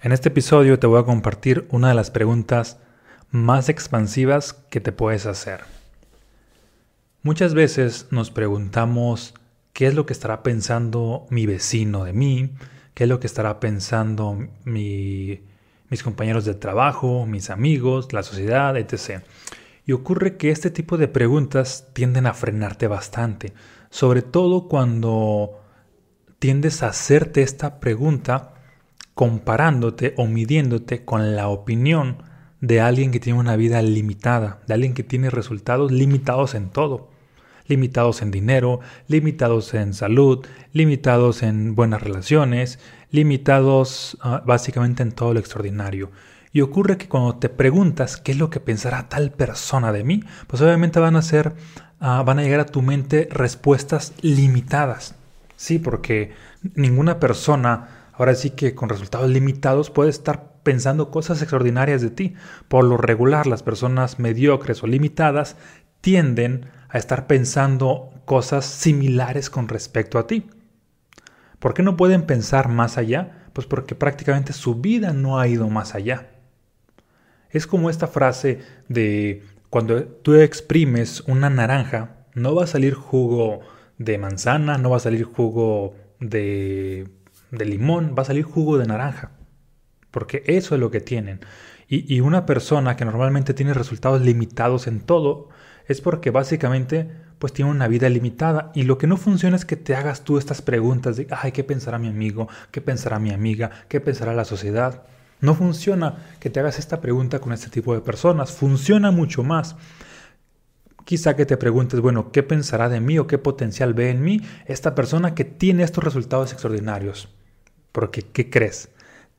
En este episodio te voy a compartir una de las preguntas más expansivas que te puedes hacer. Muchas veces nos preguntamos qué es lo que estará pensando mi vecino de mí, qué es lo que estará pensando mis compañeros de trabajo, mis amigos, la sociedad, etc. Y ocurre que este tipo de preguntas tienden a frenarte bastante, sobre todo cuando tiendes a hacerte esta pregunta comparándote o midiéndote con la opinión de alguien que tiene una vida limitada, de alguien que tiene resultados limitados en todo, limitados en dinero, limitados en salud, limitados en buenas relaciones, limitados uh, básicamente en todo lo extraordinario. Y ocurre que cuando te preguntas qué es lo que pensará tal persona de mí, pues obviamente van a ser, uh, van a llegar a tu mente respuestas limitadas. Sí, porque ninguna persona Ahora sí que con resultados limitados puedes estar pensando cosas extraordinarias de ti. Por lo regular, las personas mediocres o limitadas tienden a estar pensando cosas similares con respecto a ti. ¿Por qué no pueden pensar más allá? Pues porque prácticamente su vida no ha ido más allá. Es como esta frase de cuando tú exprimes una naranja, no va a salir jugo de manzana, no va a salir jugo de de limón, va a salir jugo de naranja. Porque eso es lo que tienen. Y, una persona que normalmente tiene resultados limitados en todo, es porque básicamente pues tiene una vida limitada. Y lo que no funciona es que te hagas tú estas preguntas de, ay, ¿qué pensará mi amigo? ¿Qué pensará mi amiga? ¿Qué pensará la sociedad? No funciona que te hagas esta pregunta con este tipo de personas. Funciona mucho más. Quizá que te preguntes, bueno, ¿qué pensará de mí o qué potencial ve en mí esta persona que tiene estos resultados extraordinarios? Porque, ¿qué crees?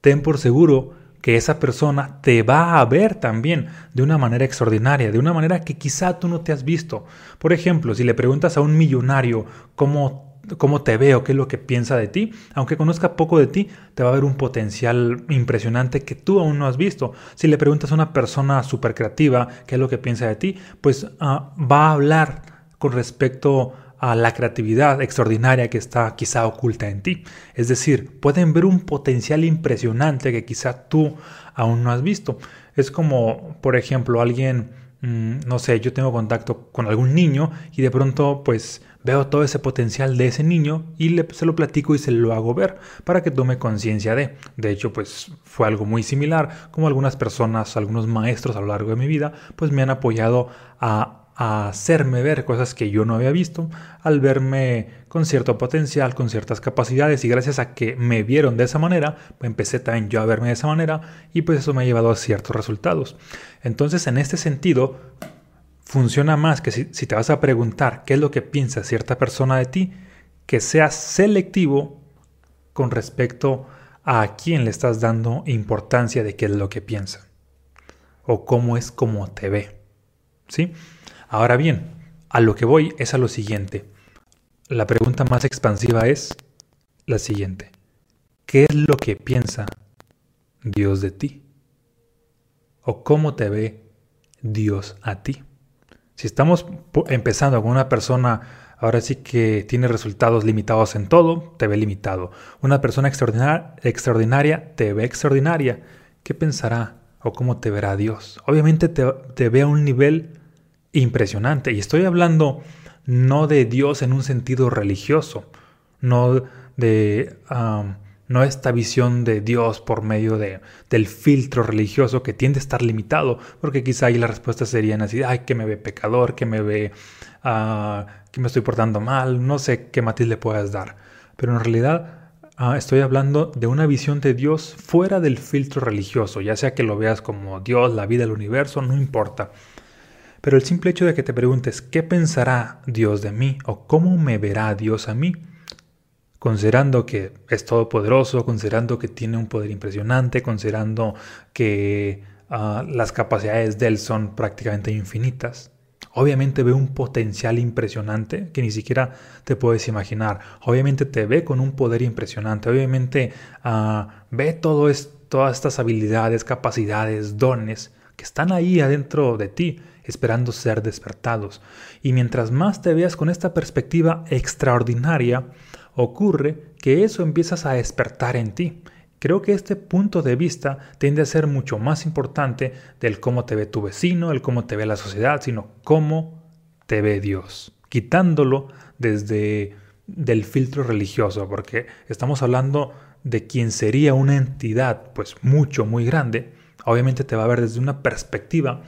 Ten por seguro que esa persona te va a ver también de una manera extraordinaria, de una manera que quizá tú no te has visto. Por ejemplo, si le preguntas a un millonario cómo, cómo te ve o qué es lo que piensa de ti, aunque conozca poco de ti, te va a ver un potencial impresionante que tú aún no has visto. Si le preguntas a una persona súper creativa qué es lo que piensa de ti, pues ah, va a hablar con respecto a la creatividad extraordinaria que está quizá oculta en ti. Es decir, pueden ver un potencial impresionante que quizá tú aún no has visto. Es como, por ejemplo, alguien, mm, no sé, yo tengo contacto con algún niño y de pronto pues veo todo ese potencial de ese niño y se lo platico y se lo hago ver para que tome conciencia de. De hecho, pues fue algo muy similar, como algunas personas, algunos maestros a lo largo de mi vida, pues me han apoyado a a hacerme ver cosas que yo no había visto, al verme con cierto potencial, con ciertas capacidades y gracias a que me vieron de esa manera, empecé también yo a verme de esa manera y pues eso me ha llevado a ciertos resultados. Entonces en este sentido, funciona más que si, si te vas a preguntar qué es lo que piensa cierta persona de ti, que seas selectivo con respecto a quién le estás dando importancia de qué es lo que piensa o cómo es como te ve. ¿Sí? Ahora bien, a lo que voy es a lo siguiente. La pregunta más expansiva es la siguiente. ¿Qué es lo que piensa Dios de ti? ¿O cómo te ve Dios a ti? Si estamos empezando con una persona, ahora sí que tiene resultados limitados en todo, te ve limitado. Una persona extraordinaria, te ve extraordinaria. ¿Qué pensará o cómo te verá Dios? Obviamente te, te ve a un nivel impresionante. Y estoy hablando no de Dios en un sentido religioso, no de no esta visión de Dios por medio de, del filtro religioso que tiende a estar limitado, porque quizá ahí las respuestas serían así, ay, que me ve pecador, que me ve ah, que me estoy portando mal, no sé qué matiz le puedas dar. Pero en realidad ah, estoy hablando de una visión de Dios fuera del filtro religioso, ya sea que lo veas como Dios, la vida, el universo, no importa. Pero el simple hecho de que te preguntes qué pensará Dios de mí o cómo me verá Dios a mí, considerando que es todopoderoso, considerando que tiene un poder impresionante, considerando que ah, las capacidades de él son prácticamente infinitas, obviamente ve un potencial impresionante que ni siquiera te puedes imaginar. Obviamente te ve con un poder impresionante, obviamente ah, ve todas estas habilidades, capacidades, dones que están ahí adentro de ti esperando ser despertados. Y mientras más te veas con esta perspectiva extraordinaria, ocurre que eso empiezas a despertar en ti, creo que este punto de vista tiende a ser mucho más importante del cómo te ve tu vecino, el cómo te ve la sociedad, sino cómo te ve Dios, quitándolo desde del filtro religioso, porque estamos hablando de quien sería una entidad pues mucho muy grande, obviamente te va a ver desde una perspectiva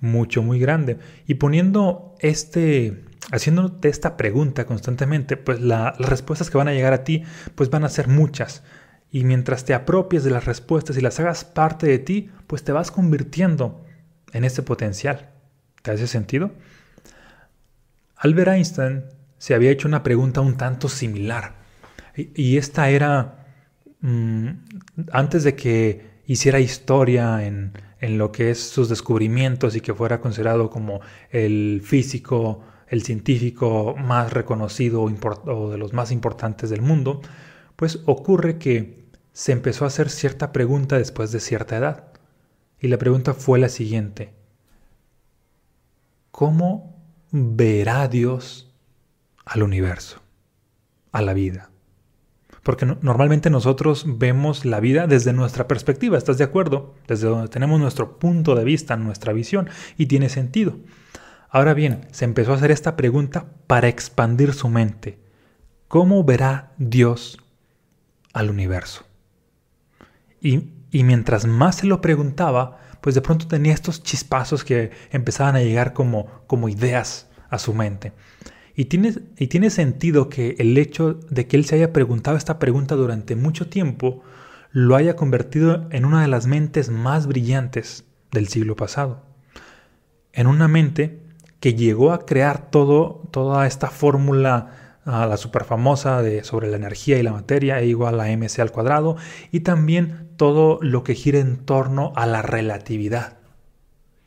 mucho muy grande y poniendo este haciéndote esta pregunta constantemente, pues las respuestas que van a llegar a ti pues van a ser muchas. Y mientras te apropies de las respuestas y las hagas parte de ti, pues te vas convirtiendo en ese potencial. ¿Te hace sentido? Albert Einstein se había hecho una pregunta un tanto similar. Y, esta era, mm, antes de que hiciera historia en, en, lo que es sus descubrimientos y que fuera considerado como el físico, el científico más reconocido o de los más importantes del mundo, pues ocurre que se empezó a hacer cierta pregunta después de cierta edad. Y la pregunta fue la siguiente. ¿Cómo verá Dios al universo, a la vida? Porque normalmente nosotros vemos la vida desde nuestra perspectiva, ¿estás de acuerdo? Desde donde tenemos nuestro punto de vista, nuestra visión, y tiene sentido. Ahora bien, se empezó a hacer esta pregunta para expandir su mente. ¿Cómo verá Dios al universo? Y, mientras más se lo preguntaba, pues de pronto tenía estos chispazos que empezaban a llegar como, como ideas a su mente. Y tiene, sentido que el hecho de que él se haya preguntado esta pregunta durante mucho tiempo lo haya convertido en una de las mentes más brillantes del siglo pasado. En una mente que llegó a crear toda esta fórmula a la super famosa de, sobre la energía y la materia e igual a mc al cuadrado y también todo lo que gira en torno a la relatividad.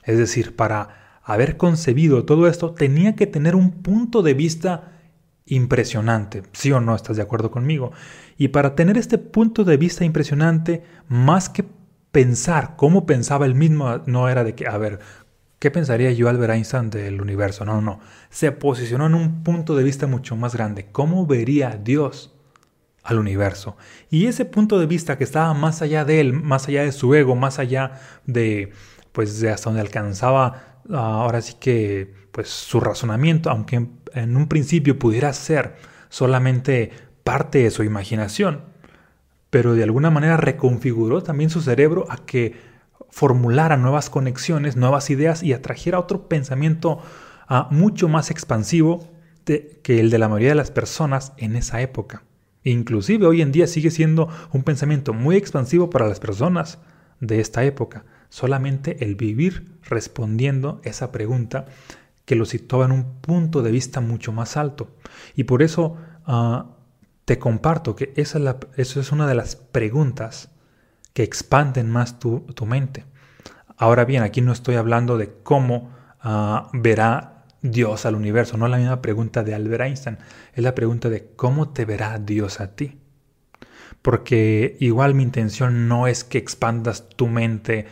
Es decir, para haber concebido todo esto tenía que tener un punto de vista impresionante, sí o no, estás de acuerdo conmigo. Y para tener este punto de vista impresionante, más que pensar cómo pensaba él mismo, no era de que, a ver, ¿Qué pensaría yo Albert Einstein del universo? No, no. Se posicionó en un punto de vista mucho más grande. ¿Cómo vería Dios al universo? Y ese punto de vista que estaba más allá de él, más allá de su ego, más allá de, pues, de hasta donde alcanzaba ahora sí que, pues, su razonamiento, aunque en un principio pudiera ser solamente parte de su imaginación, pero de alguna manera reconfiguró también su cerebro a que formulara nuevas conexiones, nuevas ideas y atrajera otro pensamiento ah, mucho más expansivo que el de la mayoría de las personas en esa época. Inclusive hoy en día sigue siendo un pensamiento muy expansivo para las personas de esta época. Solamente el vivir respondiendo esa pregunta que lo situaba en un punto de vista mucho más alto. Y por eso ah, te comparto que esa es, eso es una de las preguntas que expanden más tu, mente. Ahora bien, aquí no estoy hablando de cómo ah, verá Dios al universo, no es la misma pregunta de Albert Einstein, es la pregunta de cómo te verá Dios a ti. Porque igual mi intención no es que expandas tu mente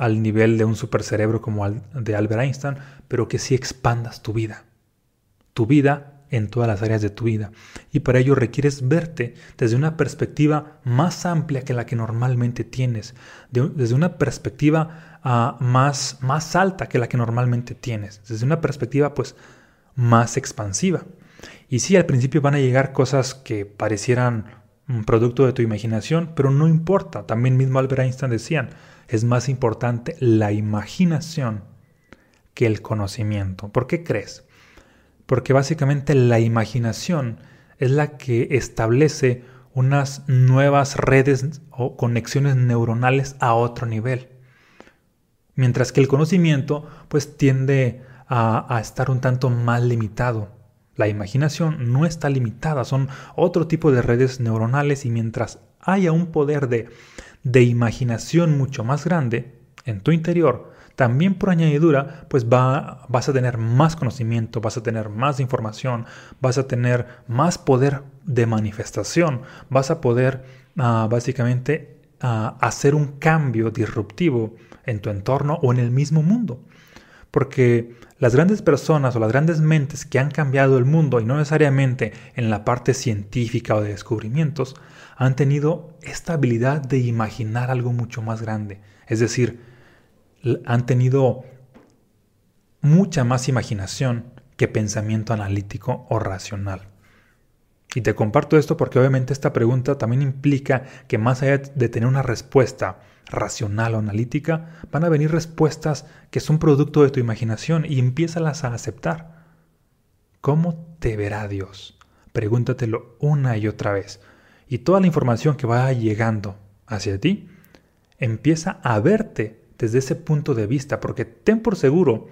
al nivel de un supercerebro como el de Albert Einstein, pero que sí expandas tu vida. Tu vida en todas las áreas de tu vida. Y para ello requieres verte desde una perspectiva más amplia que la que normalmente tienes, desde una perspectiva ah, más, más alta que la que normalmente tienes, desde una perspectiva pues más expansiva. Y sí, al principio van a llegar cosas que parecieran producto de tu imaginación, pero no importa. También mismo Albert Einstein decían, es más importante la imaginación que el conocimiento. ¿Por qué crees? porque básicamente la imaginación es la que establece unas nuevas redes o conexiones neuronales a otro nivel. Mientras que el conocimiento pues tiende a, a, estar un tanto más limitado. La imaginación no está limitada, son otro tipo de redes neuronales y mientras haya un poder de, de imaginación mucho más grande en tu interior, también por añadidura, pues va, vas a tener más conocimiento, vas a tener más información, vas a tener más poder de manifestación, vas a poder ah, básicamente ah, hacer un cambio disruptivo en tu entorno o en el mismo mundo. Porque las grandes personas o las grandes mentes que han cambiado el mundo, y no necesariamente en la parte científica o de descubrimientos, han tenido esta habilidad de imaginar algo mucho más grande. Es decir, han tenido mucha más imaginación que pensamiento analítico o racional. Y te comparto esto porque obviamente esta pregunta también implica que más allá de tener una respuesta racional o analítica, van a venir respuestas que son producto de tu imaginación y empiézalas a aceptar. ¿Cómo te verá Dios? Pregúntatelo una y otra vez. Y toda la información que va llegando hacia ti, empieza a verte desde ese punto de vista, porque ten por seguro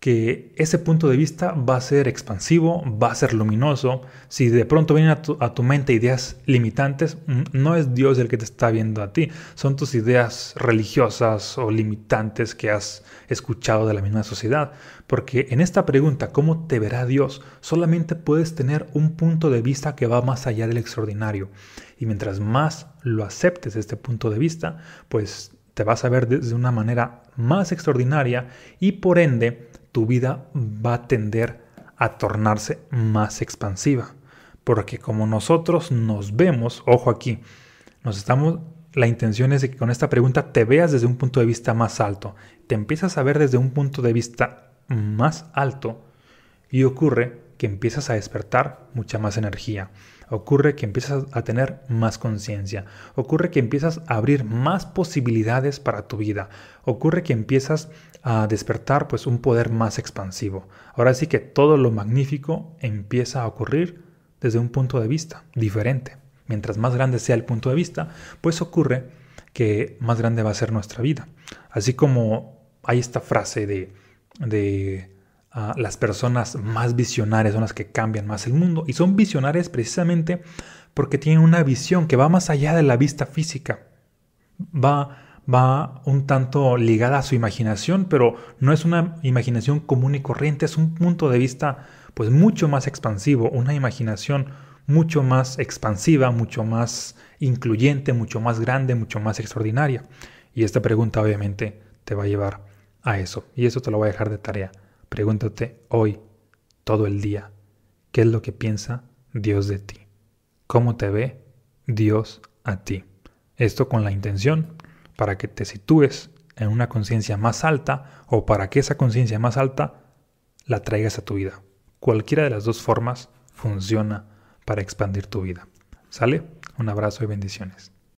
que ese punto de vista va a ser expansivo, va a ser luminoso. Si de pronto vienen a tu, mente ideas limitantes, no es Dios el que te está viendo a ti, son tus ideas religiosas o limitantes que has escuchado de la misma sociedad. Porque en esta pregunta, ¿cómo te verá Dios? Solamente puedes tener un punto de vista que va más allá del extraordinario. Y mientras más lo aceptes este punto de vista, pues te vas a ver de una manera más extraordinaria y por ende tu vida va a tender a tornarse más expansiva. Porque como nosotros nos vemos, ojo aquí, nos estamos, la intención es de que con esta pregunta te veas desde un punto de vista más alto, te empiezas a ver desde un punto de vista más alto y ocurre que empiezas a despertar mucha más energía, ocurre que empiezas a tener más conciencia, ocurre que empiezas a abrir más posibilidades para tu vida, ocurre que empiezas a despertar pues un poder más expansivo. Ahora sí que todo lo magnífico empieza a ocurrir desde un punto de vista diferente. Mientras más grande sea el punto de vista, pues ocurre que más grande va a ser nuestra vida. Así como hay esta frase de, de las personas más visionarias son las que cambian más el mundo. Y son visionarias precisamente porque tienen una visión que va más allá de la vista física. Va va un tanto ligada a su imaginación, pero no es una imaginación común y corriente, es un punto de vista pues mucho más expansivo, una imaginación mucho más expansiva, mucho más incluyente, mucho más grande, mucho más extraordinaria. Y esta pregunta obviamente te va a llevar a eso. Y eso te lo voy a dejar de tarea. Pregúntate hoy, todo el día, ¿qué es lo que piensa Dios de ti? ¿Cómo te ve Dios a ti? Esto con la intención para que te sitúes en una conciencia más alta o para que esa conciencia más alta la traigas a tu vida. Cualquiera de las dos formas funciona para expandir tu vida. ¿Sale? Un abrazo y bendiciones.